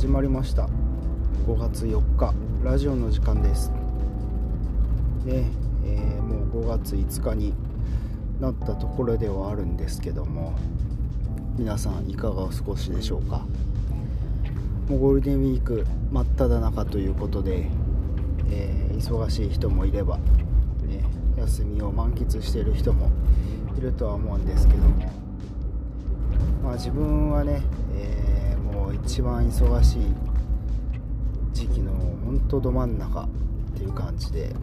始まりました。5月4日ラジオの時間です。で、えー、もう5月5日になったところではあるんですけども皆さんいかがお過ごしでしょうか？もうゴールデンウィーク真っ只中ということで、えー、忙しい人もいれば、ね、休みを満喫している人もいるとは思うんですけどもまあ自分はね、えー、一番忙しい時期の本当ど真ん中っていう感じで。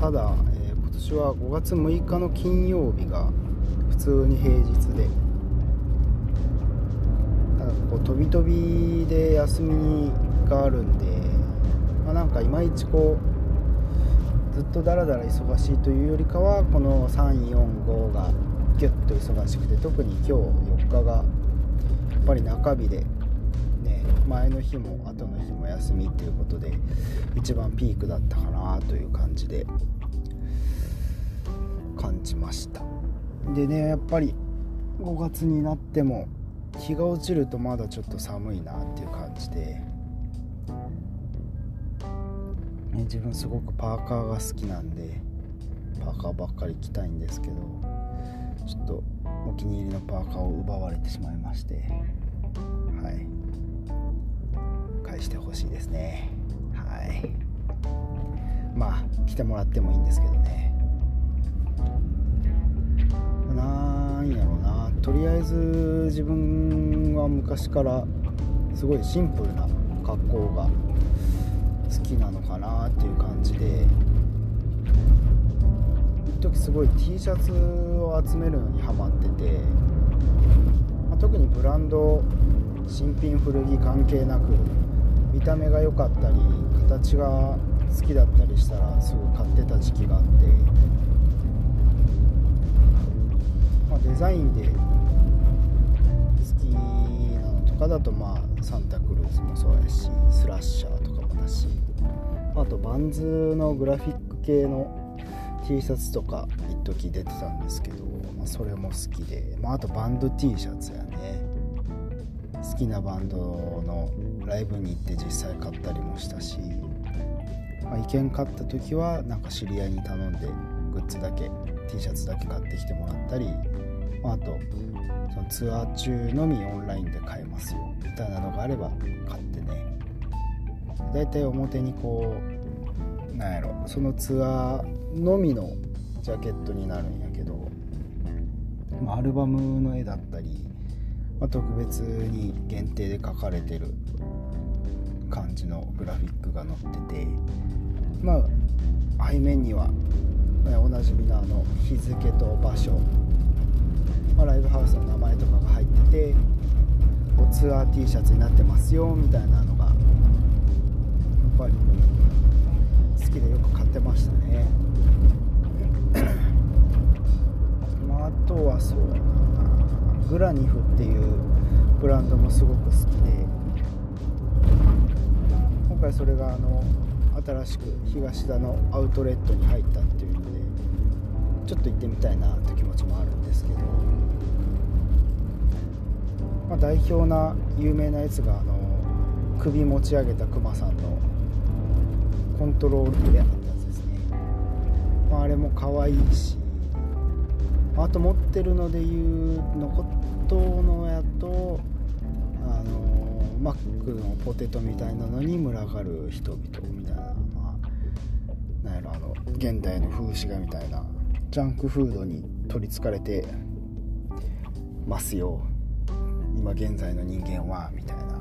ただ、えー、今年は5月6日の金曜日が普通に平日で。ただこう飛び飛びで休みがあるんで、まあ、なんかいまいちこうずっとだらだら忙しいというよりかはこの345がギュッと忙しくて特に今日4日がっぱり中日で、ね、前の日も後の日も休みっていうことで一番ピークだったかなという感じで感じました。でねやっぱり5月になっても日が落ちるとまだちょっと寒いなっていう感じで、ね、自分すごくパーカーが好きなんでパーカーばっかり着たいんですけどちょっとお気に入りのパーカーを奪われてしまいましてはい。返してほしいですね。はい。まあ来てもらってもいいんですけどね。なんやろうな。とりあえず自分は昔からすごいシンプルな格好が好きなのかなっていう感じで時すごい T シャツを集めるのにハマってて、まあ、特にブランド新品古着関係なく見た目が良かったり形が好きだったりしたらすぐ買ってた時期があって、まあ、デザインで好きなのとかだとまあサンタクルーズもそうやしスラッシャーとかもだしあとバンズのグラフィック系の T シャツとか一時出てたんですけど、まあ、それも好きで、まあ、あとバンド T シャツやね。好きなバンドのライブに行って実際買ったりもしたし、まあ、意見買った時はなんか知り合いに頼んでグッズだけ T シャツだけ買ってきてもらったり、まあ、あとそのツアー中のみオンラインで買えますよ。みたいなのがあれば買ってね。だいたい表にこうなんやろそのツアーのみのジャケットになるんやけど、アルバムの絵だったり、まあ、特別に限定で描かれてる感じのグラフィックが載っててまあ背面にはおなじみのあの日付と場所、まあ、ライブハウスの名前とかが入っててツアー T シャツになってますよみたいなのがやっぱり好きでよく買ってましたね。まあ、あとはそうだな。グラニフっていうブランドもすごく好きで。今回それがあの新しく東田のアウトレットに入ったっていうのでちょっと行ってみたいなって気持ちもあるんですけど、まあ、代表な有名なやつがあの首持ち上げたクマさんのコントロールプレアってやつですね、まあ、あれも可愛いし。あと持ってるのでいうのことのやとあのマックのポテトみたいなのに群がる人々みたいな。まあなんやろあの現代の風刺画みたいな。ジャンクフードに取りつかれてますよ。今現在の人間はみたいな。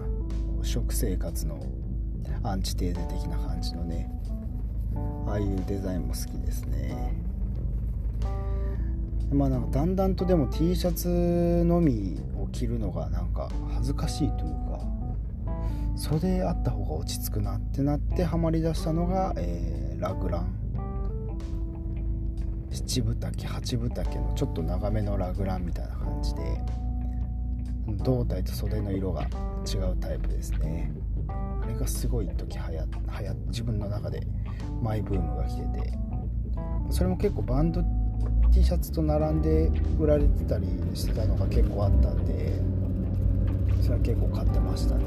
食生活のアンチテーゼ的な感じのねああいうデザインも好きですね。まあなんかだんだんとでも T シャツのみを着るのがなんか恥ずかしいというか袖あった方が落ち着くなってなってハマりだしたのが、えー、ラグラン。七分丈八分丈のちょっと長めのラグランみたいな感じで胴体と袖の色が違うタイプですね。れがすごい時はやはや自分の中でマイブームが来ててそれも結構バンド T シャツと並んで売られてたりしてたのが結構あったんでそれは結構買ってましたね。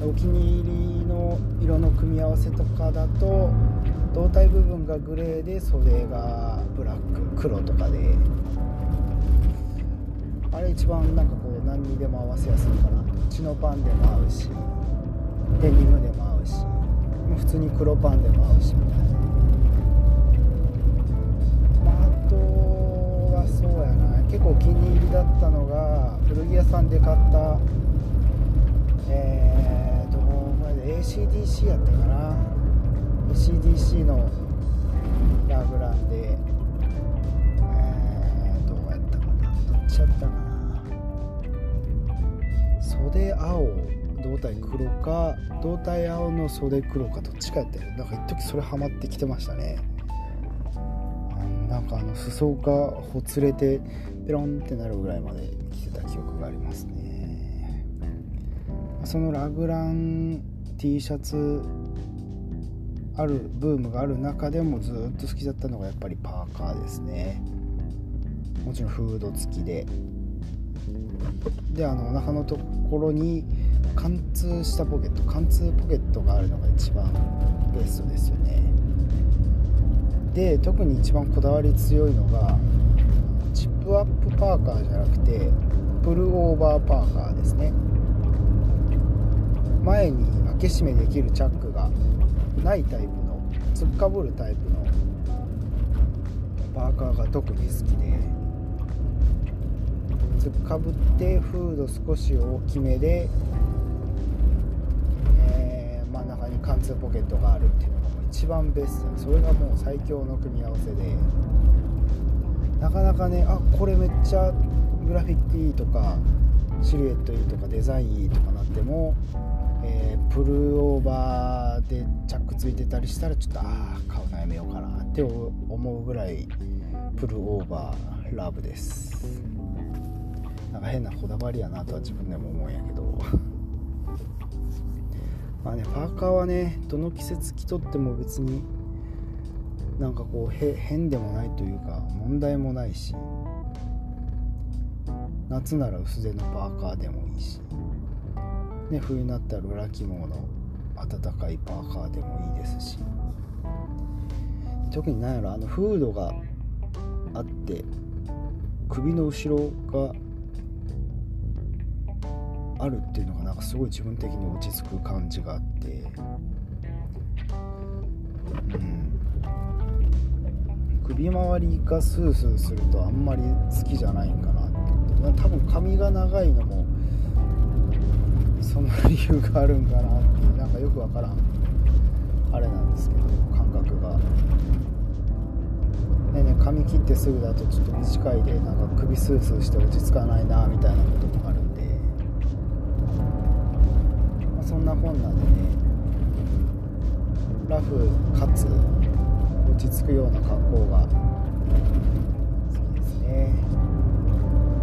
お気に入りの色の組み合わせとかだと胴体部分がグレーで袖がブラック黒とかであれ一番なんかこう何にでも合わせやすいかな。とチノパンでも合うし。通に黒パンでも合うしみたいな、まあ、あとはそうやな。結構お気に入りだったのが古着屋さんで買ったえーとこれで ACDC やったかな。ACDC のラグランで。えー、どうやったかな。どっちやったかな。袖青。胴体黒か胴体青の袖黒かどっちかやったよなんか一時それハマってきてましたね。なんかあの裾がほつれてペロンってなるぐらいまで来てた記憶がありますね。そのラグラン T シャツあるブームがある中でもずっと好きだったのがやっぱりパーカーですね。もちろんフード付きで。であのお腹のところに貫通したポケット貫通ポケットがあるのが一番ベストですよね。で特に一番こだわり強いのがチップアップパーカーじゃなくてプルオーバーパーカーですね。前に開け閉めできるチャックがないタイプの突っかぶるタイプのパーカーが特に好きで突っかぶってフード少し大きめで、貫通ポケットがあるっていうのがもう一番ベストそれがもう最強の組み合わせで。なかなかねあこれめっちゃグラフィックいいとかシルエットいいとかデザインいいとかなっても、えー、プルオーバーでチャックついてたりしたらちょっとああ買うのやめようかなって思うぐらいプルオーバーラブです。なんか変なこだわりやなとは自分でも思うんやけど。まあねパーカーはねどの季節着とっても別になんかこう変でもないというか問題もないし夏なら薄手のパーカーでもいいし、ね、冬になったら裏起毛の暖かいパーカーでもいいですし。特に何やろあのフードがあって首の後ろがあるっていうのがなんかすごい自分的に落ち着く感じがあって。うん。首周りがスースーするとあんまり好きじゃないんかなって。多分髪が長いのもその理由があるんかなってなんかよくわからんあれなんですけど感覚が。ねね髪切ってすぐだとちょっと短いでなんか首スースーして落ち着かないなみたいなこともあるんで、まあ、そんなこんなでねラフかつ落ち着くような格好が。好きですね。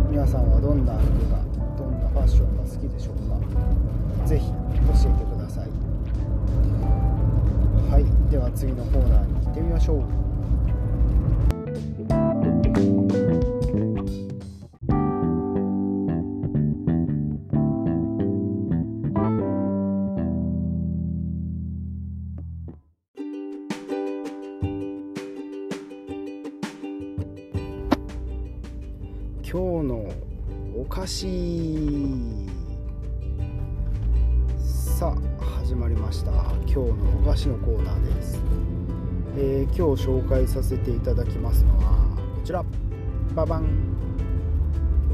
皆さんはどんな服がどんなファッションが好きでしょうか。是非教えてください。はい。では次のコーナーに行ってみましょう。今日紹介させていただきますのはこちら。ババン。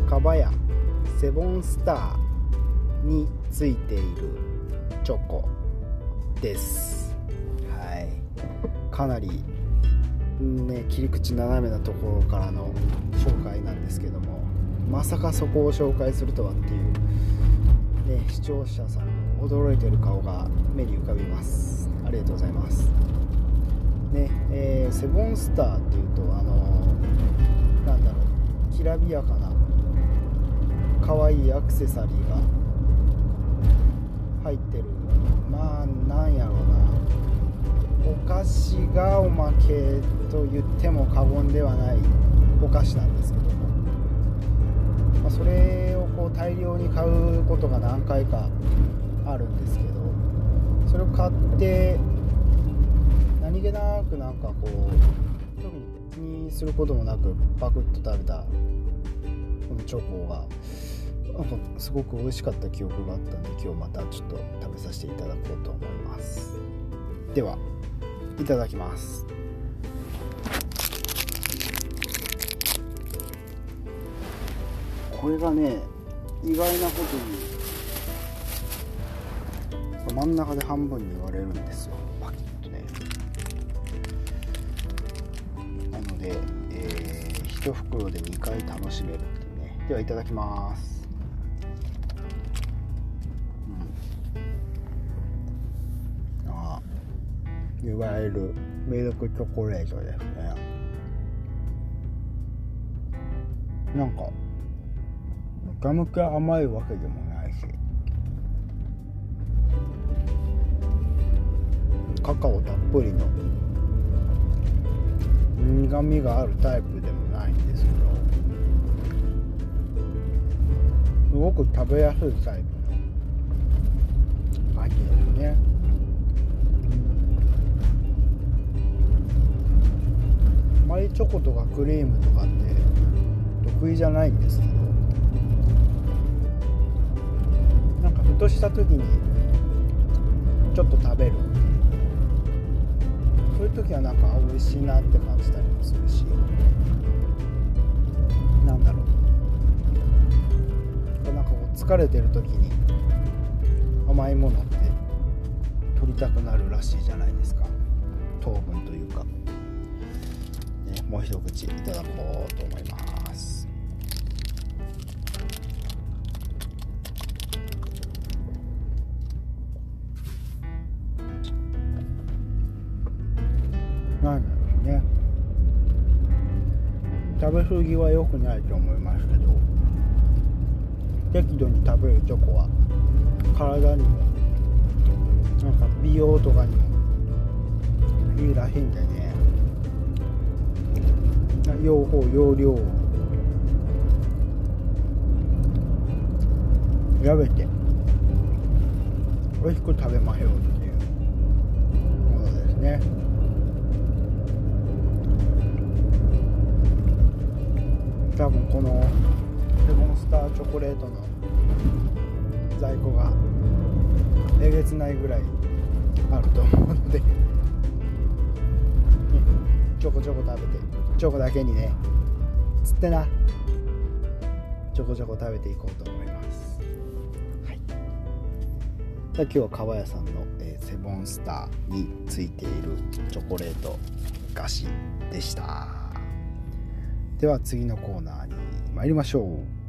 かばやセボンスターについている。チョコです。はい。かなりね切り口斜めなところからの紹介なんですけどもまさかそこを紹介するとはっていう、ね、視聴者さんの驚いてる顔が目に浮かびます。ありがとうございます。セボンスターっていうとあのー、なんだろうきらびやかな可愛いアクセサリーが入ってる。まあなんやろうな。お菓子がおまけと言っても過言ではないお菓子なんですけども、まあ、それをこう大量に買うことが何回かあるんですけどそれを買って何気なくなんかこう特に気にすることもなくパクッと食べたこのチョコがなんかすごく美味しかった記憶があったんで今日またちょっと食べさせていただこうと思います。ではいただきます。これがね意外なことに真ん中で半分に割れるんですよパキッ1袋で2回楽しめるっていうね。ではいただきます。うん。あいわゆるミルクチョコレートですね。なんかむかむか甘いわけでもないし。カカオたっぷりの。苦みがあるタイプでもないんですけど。すごく食べやすいタイプの味ですね。あまりチョコとかクリームとかって得意じゃないんですけど。なんかふとした時にちょっと食べるそういう時はなんか美味しいなって感じたりもするし。なんだろう。なんかこう疲れてる時に甘いものって取りたくなるらしいじゃないですか。糖分というか、ね、もう一口いただこうと思います。過ぎは良くないと思いますけど適度に食べるチョコは体にもなんか美容とかにもいいらしいんでね。用法用量を。調べて。美味しく食べましょうっていうものですね。多分このレモンスターチョコレートの在庫がえげつないぐらいあると思うので ちょこちょこ食べてチョコだけにねつってなちょこちょこ食べていこうと思います。はい。今日は川屋さんの、えー、セボンスターについているチョコレート菓子でした。では次のコーナーに参りましょう。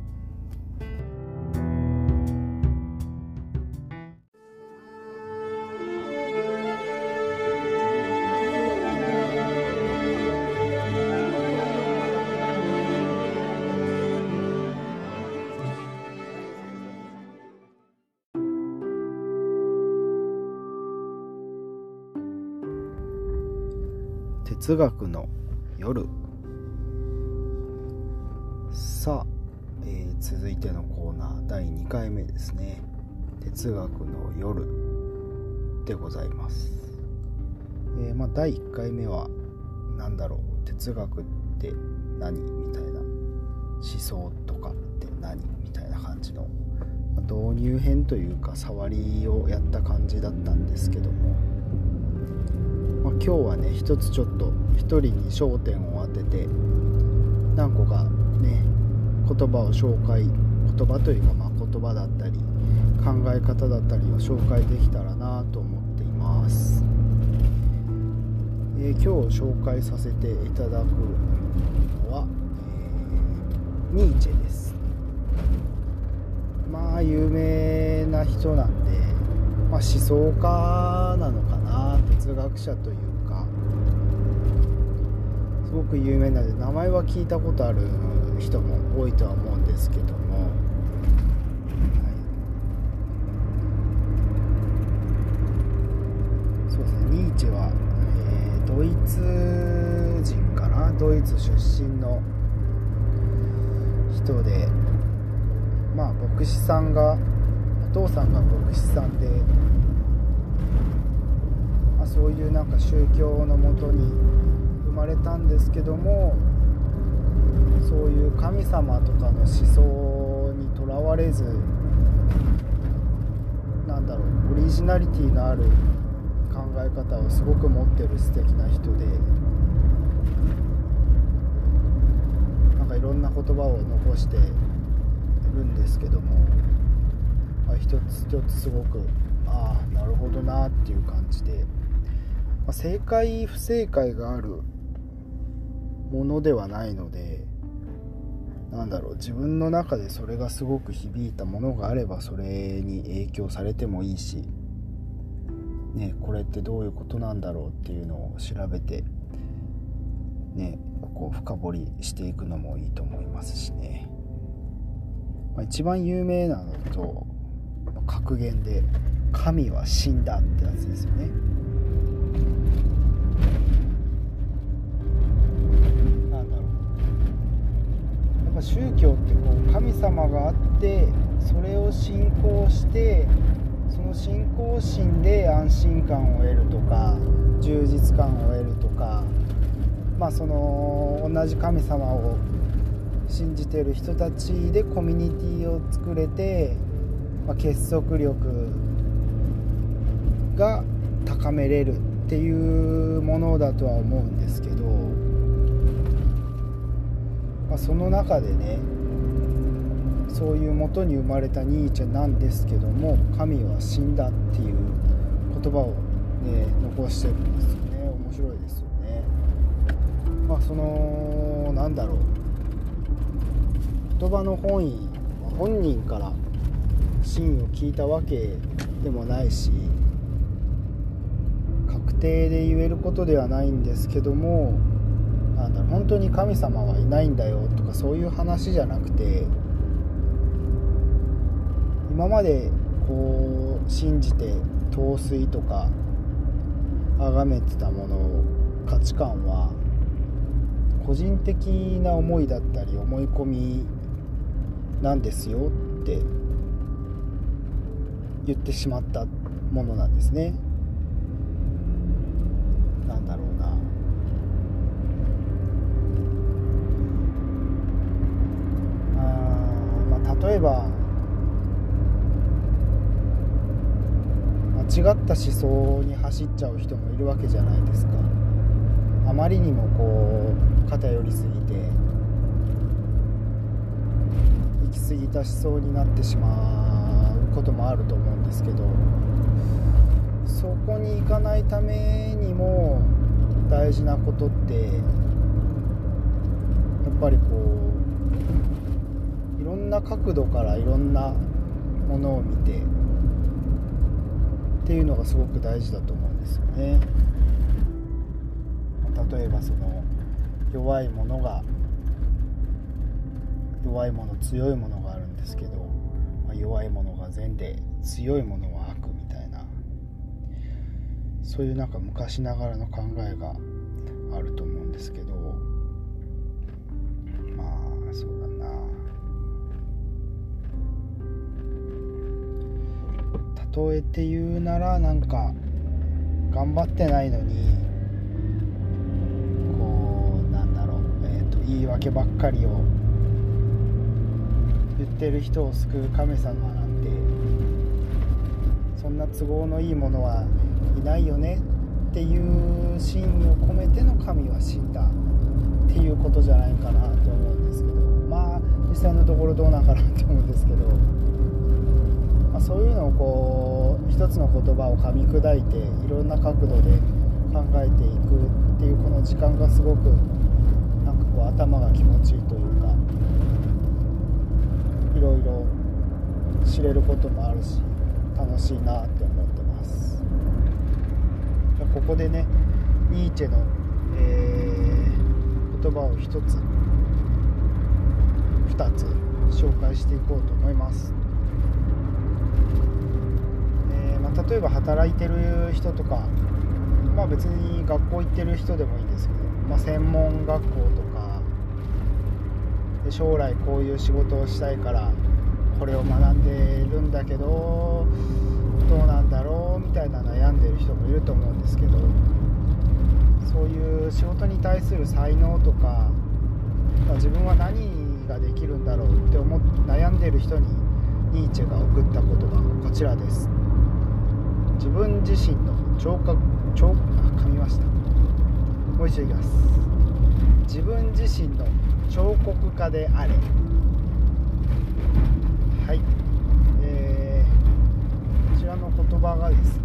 哲学の夜。続いてのコーナー第2回目ですね。哲学の夜でございます、えーまあ、第1回目は何だろう？哲学って何みたいな？思想とかって何みたいな感じの？ま導入編というか触りをやった感じだったんですけども。まあ、今日はね一つちょっと一人に焦点を当てて何個か言葉を紹介言葉というかまあ言葉だったり考え方だったりを紹介できたらなと思っています、えー今日紹介させていただくのは、えーニーチェです。まあ有名な人なんで、まあ、思想家なのかな哲学者というかすごく有名なので名前は聞いたことある人も多いとは思うんですけども、はい、そうですね。ニーチェは、えードイツ人かな？ドイツ出身の人で。まあ牧師さんがお父さんが牧師さんで、まあ、そういうなんか宗教のもとに生まれたんですけども。そういう神様とかの思想にとらわれずなんだろうオリジナリティのある考え方をすごく持ってる素敵な人でなんかいろんな言葉を残してるんですけども、まあ、一つ一つすごくああなるほどなっていう感じで、まあ、正解不正解があるものではないのでなんだろう自分の中でそれがすごく響いたものがあればそれに影響されてもいいし、ね、これってどういうことなんだろうっていうのを調べて、ね、こう深掘りしていくのもいいと思いますしね。まあ、一番有名なのと格言で「神は死んだ」ってやつですよね。なんだろうやっぱ宗教ってこう神様があってそれを信仰してその信仰心で安心感を得るとか充実感を得るとかまあその同じ神様を信じてる人たちでコミュニティを作れて、まあ、結束力が高めれるっていうものだとは思うんですけど、まあ、その中でねそういうもとに生まれたニーチェなんですけども神は死んだっていう言葉をね残してるんですよね。面白いですよね。まあそのなんだろう。言葉の本意本人から真意を聞いたわけでもないし確定で言えることではないんですけどもなんだろう。本当に神様はいないんだよとかそういう話じゃなくて今までこう信じて陶酔とか崇めてたもの価値観は個人的な思いだったり思い込みなんですよって言ってしまったものなんですね。なんだろうな。あまあ例えば間違った思想に走っちゃう人もいるわけじゃないですか。あまりにもこう偏りすぎて行き過ぎた思想になってしまうこともあると思うんですけどそこに行かないためにも大事なことってやっぱりこういろんな角度からいろんなものを見てっていうのがすごく大事だと思うんですよね。例えばその弱いものが弱いもの強いものがあるんですけど、ま、弱いものが善で強いものは悪みたいなそういうなんか昔ながらの考えがあると思うんですけど例えて言うならなんか頑張ってないのにこうなんだろう、えーと、言い訳ばっかりを言ってる人を救う神様なんてそんな都合のいいものはいないよねっていう真意を込めての神は死んだっていうことじゃないかなと思うんですけどまあ実際のところどうなんかなって思うんですけど、そういうのをこう一つの言葉を噛み砕いていろんな角度で考えていくっていうこの時間がすごくなんかこう頭が気持ちいいというかいろいろ知れることもあるし楽しいなって思ってます。ここでねニーチェの、えー、言葉を1つ2つ紹介していこうと思います、えー、ま例えば働いてる人とかまあ別に学校行ってる人でもいいんですけど、まあ、専門学校とかで将来こういう仕事をしたいからこれを学んでるんだけどどうなんだろうみたいな悩んでる人もいると思うんですけどそういう仕事に対する才能とかま自分は何ができるんだろうって思っ悩んでる人にニーチェが送った言葉こちらです。自分自身の聴覚聴あ噛みました。もう一度いきます。自分自身の彫刻家であれ。はい。えー、こちらの言葉がですね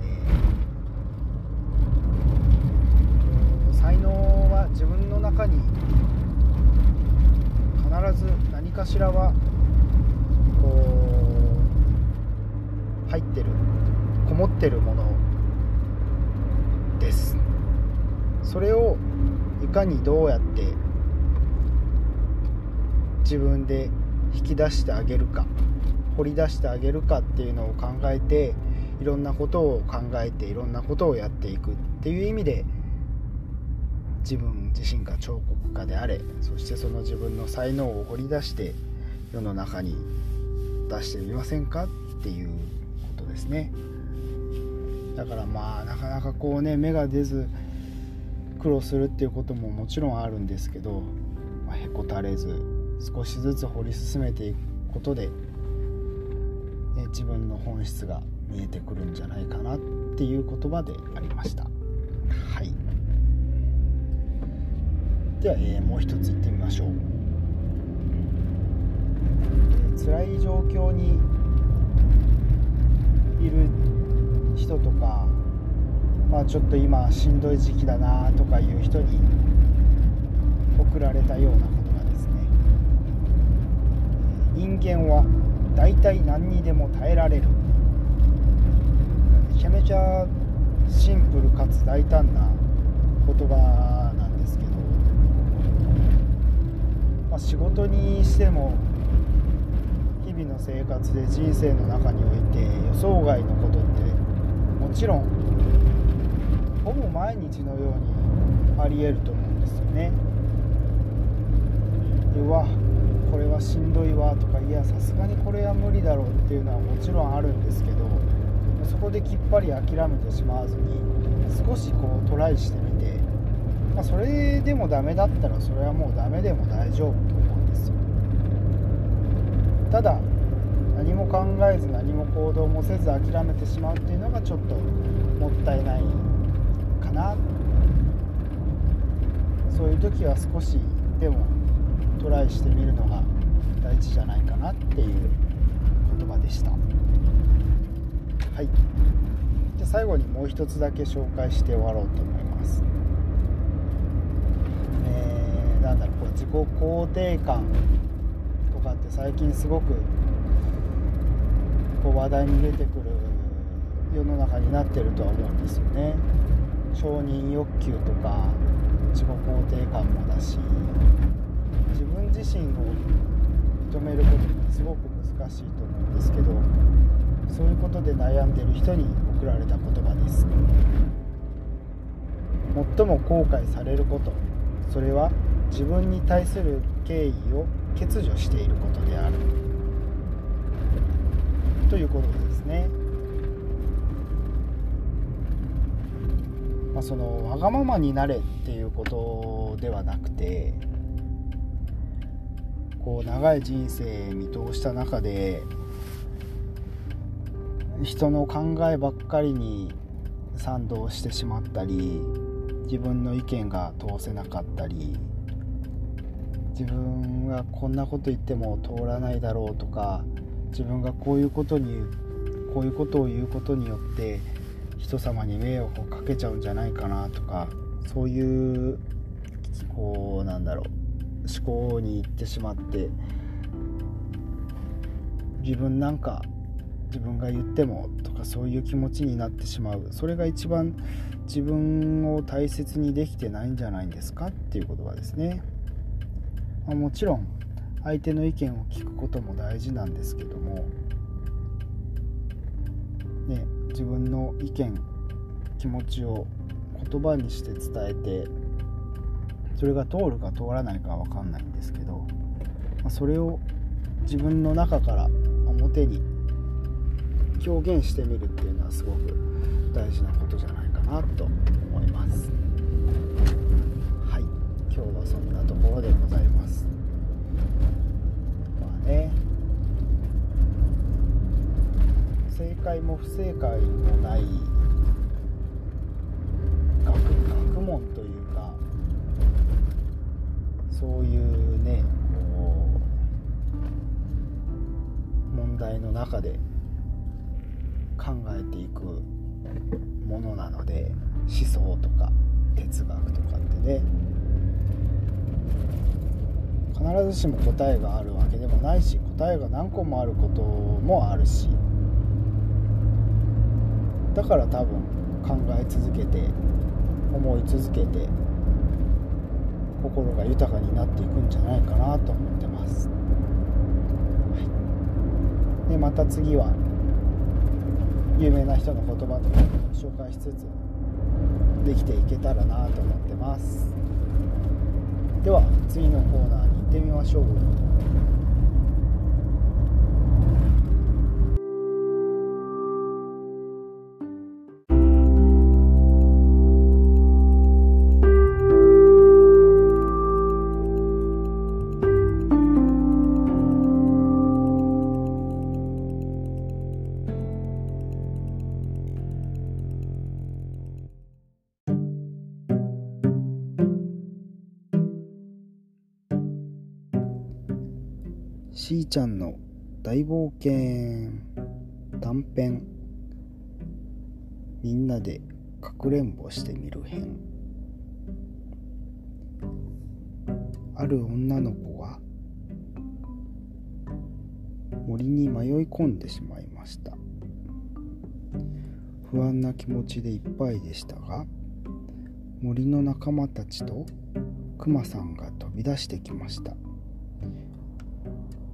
才能は自分の中に必ず何かしらはこう入ってる。こもってるものです。それをいかにどうやって自分で引き出してあげるか掘り出してあげるかっていうのを考えていろんなことを考えていろんなことをやっていくっていう意味で自分自身が彫刻家であれそしてその自分の才能を掘り出して世の中に出してみませんかっていうことですね。だからまあなかなかこうね芽が出ず苦労するっていうことももちろんあるんですけど、まあ、へこたれず少しずつ掘り進めていくことで、ね、自分の本質が見えてくるんじゃないかなっていう言葉でありました。はい。では、えー、もう一ついってみましょう、えー、辛い状況にいる人とかまあ、ちょっと今しんどい時期だなとかいう人に送られたようなことがですね。人間は大体何にでも耐えられる。めちゃめちゃシンプルかつ大胆な言葉なんですけど、まあ、仕事にしても日々の生活で人生の中において予想外のこともちろんほぼ毎日のようにありえると思うんですよね。でわこれはしんどいわとかいやさすがにこれは無理だろうっていうのはもちろんあるんですけどそこできっぱり諦めてしまわずに少しこうトライしてみて、まあ、それでもダメだったらそれはもうダメでも大丈夫と思うんですよ。ただ何も考えず何も行動もせず諦めてしまうっていうのがちょっともったいないかな。そういう時は少しでもトライしてみるのが大事じゃないかなっていう言葉でした。はい。じゃ最後にもう一つだけ紹介して終わろうと思います。えー、なんだろうこう自己肯定感とかって最近すごくこう話題に出てくる世の中になってるとは思うんですよね。承認欲求とか自己肯定感もだし自分自身を認めることってすごく難しいと思うんですけどそういうことで悩んでる人に送られた言葉です。最も後悔されることそれは自分に対する敬意を欠如していることである。ということですね。まあ、そのわがままになれっていうことではなくてこう長い人生見通した中で人の考えばっかりに賛同してしまったり自分の意見が通せなかったり自分がこんなこと言っても通らないだろうとか自分がこういうことにこういうことを言うことによって人様に迷惑をかけちゃうんじゃないかなとかそういうこうなんだろう思考に行ってしまって自分なんか自分が言ってもとかそういう気持ちになってしまう。それが一番自分を大切にできてないんじゃないんですかっていう言葉ですね、ま、もちろん相手の意見を聞くことも大事なんですけどもね自分の意見気持ちを言葉にして伝えてそれが通るか通らないかは分かんないんですけど、まそれを自分の中から表表に表現してみるっていうのはすごく大事なことじゃないかなと思います。はい。今日はそんなところでございますまあね正解も不正解もない学学問というかそういうねこう問題の中で考えていくものなので思想とか哲学とかってね必ずしも答えがあるわけでもないし答えが何個もあることもあるしだから多分考え続けて思い続けて心が豊かになっていくんじゃないかなと思ってます、はい、でまた次は有名な人の言葉とか紹介しつつできていけたらなと思ってます。では次のコーナーに行ってみましょう。ーちゃんの大冒険短編みんなでかくれんぼしてみる編。ある女の子が森に迷い込んでしまいました。不安な気持ちでいっぱいでしたが森の仲間たちとクマさんが飛び出してきました。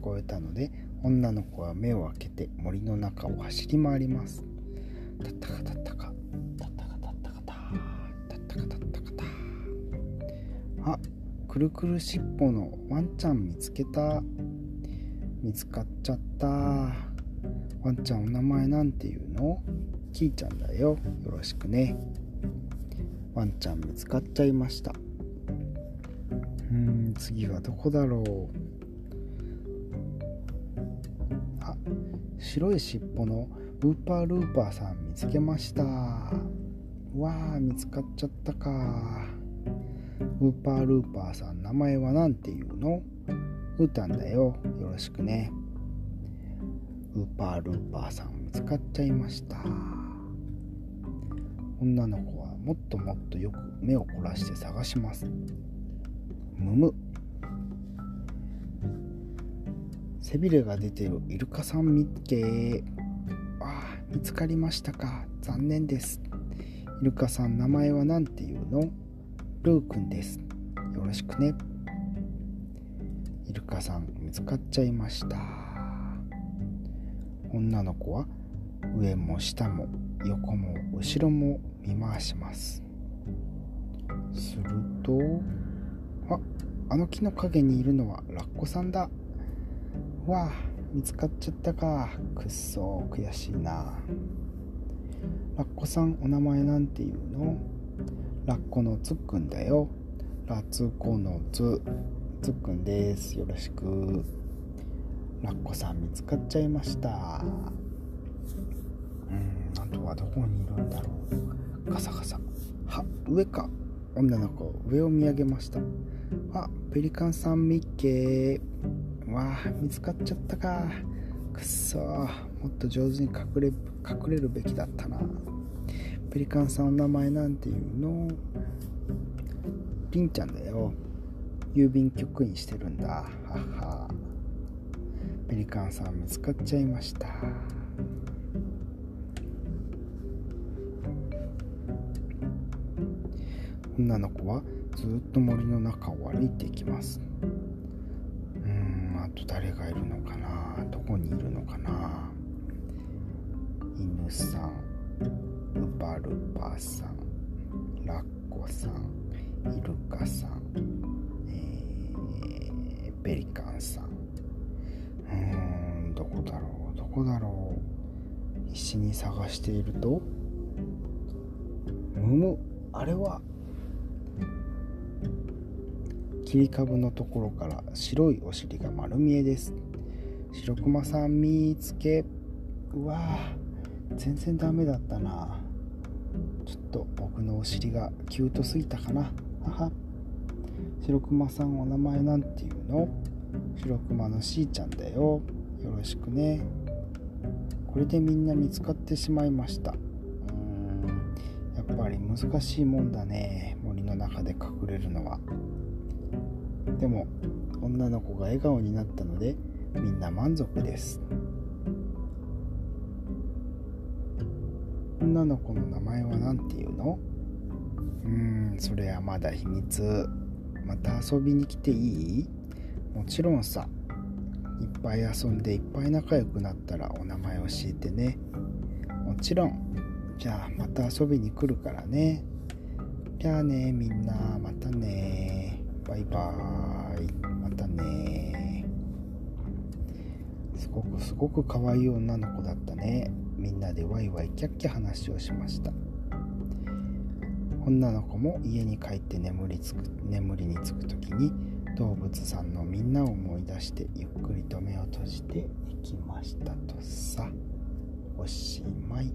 聞こえたので女の子は目を開けて森の中を走り回ります。たったかたったかたったかたったかたたったかたったかたあくるくるしっぽのワンちゃん見つけた。見つかっちゃった。ワンちゃんお名前なんていうの？キーちゃんだよ。よろしくね。ワンちゃん見つかっちゃいました。うん次はどこだろう？白い尻尾のウーパールーパーさん見つけました。わあ見つかっちゃったか。ウーパールーパーさん名前は何て言うの？ウータンだよ。よろしくね。ウーパールーパーさん見つかっちゃいました。女の子はもっともっとよく目を凝らして探します。むむ。背びれが出てるイルカさん見っけああ見つかりましたか。残念です。イルカさん名前は何て言うの？ルーくんです。よろしくね。イルカさん見つかっちゃいました。女の子は上も下も横も後ろも見回します。するとああの木の陰にいるのはラッコさんだ。わ見つかっちゃったか。くっそ悔しいな。ラッコさんお名前なんて言うの？ラッコのつっくんだよ。ラツコのつつっくんです。よろしく。ラッコさん見つかっちゃいました。うんあとはどこにいるんだろう。ガサガサ。は上か。女の子上を見上げました。あペリカンさんミッケー。わあ見つかっちゃったか。くっそもっと上手に隠れ隠れるべきだったな。ペリカンさんお名前なんていうの？ピンちゃんだよ。郵便局員してるんだ。ははペリカンさん見つかっちゃいました。女の子はずっと森の中を歩いていきます。誰がいるのかな？どこにいるのかな？犬さんウパルパさんラッコさんイルカさん、えー、ペリカンさん。うーんどこだろう？どこだろう？必死に探していると？むむあれは切り株のところから白いお尻が丸見えです。白熊さん見つけうわ全然ダメだったな。ちょっと僕のお尻がキュートすぎたかな。はは。白熊さんお名前なんていうの？白熊のしーちゃんだよ。よろしくね。これでみんな見つかってしまいました。うーん。やっぱり難しいもんだね。森の中で隠れるのは。でも女の子が笑顔になったのでみんな満足です。女の子の名前は何て言うの？うーんそれはまだ秘密。また遊びに来ていい？もちろんさいっぱい遊んでいっぱい仲良くなったらお名前教えてね。もちろん。じゃあまた遊びに来るからね。じゃあねみんな。またね。バイバーイ。またね。すごくすごく可愛い女の子だったね。みんなでワイワイキャッキャ話をしました。女の子も家に帰って眠りつく眠りにつく時に動物さんのみんなを思い出してゆっくりと目を閉じていきましたとさ。おしまい。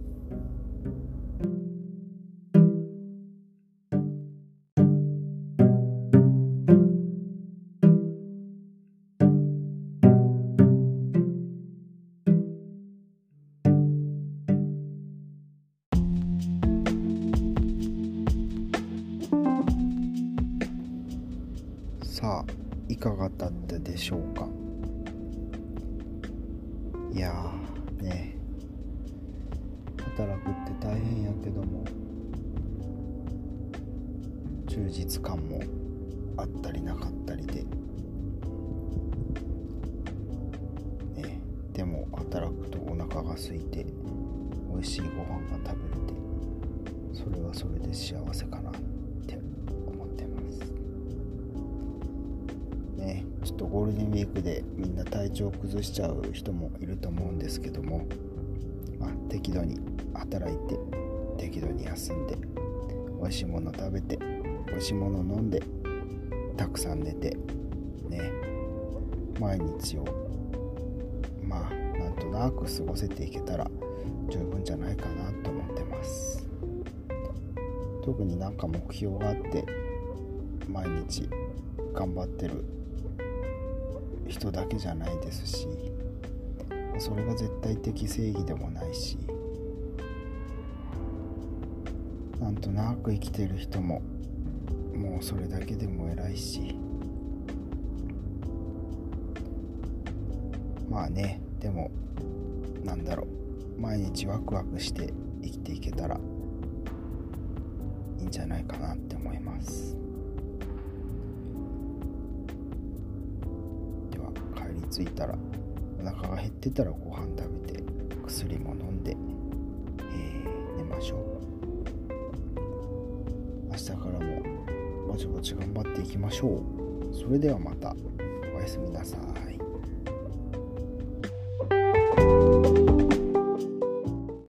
かがだったでしょうか？いや崩しちゃう人もいると思うんですけども、まあ、適度に働いて適度に休んで美味しいもの食べて美味しいもの飲んでたくさん寝てね毎日をまあなんとなく過ごせていけたら十分じゃないかなと思ってます。特になんか目標があって毎日頑張ってる人だけじゃないですしそれが絶対的正義でもないしなんとなく生きてる人ももうそれだけでも偉いしまあねでもなんだろう毎日ワクワクして生きていけたらいいんじゃないかなって思います。着いたらお腹が減ってたらご飯食べて薬も飲んで、えー寝ましょう。明日からもぼちぼち頑張っていきましょう。それではまたおやすみなさい。